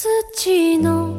土の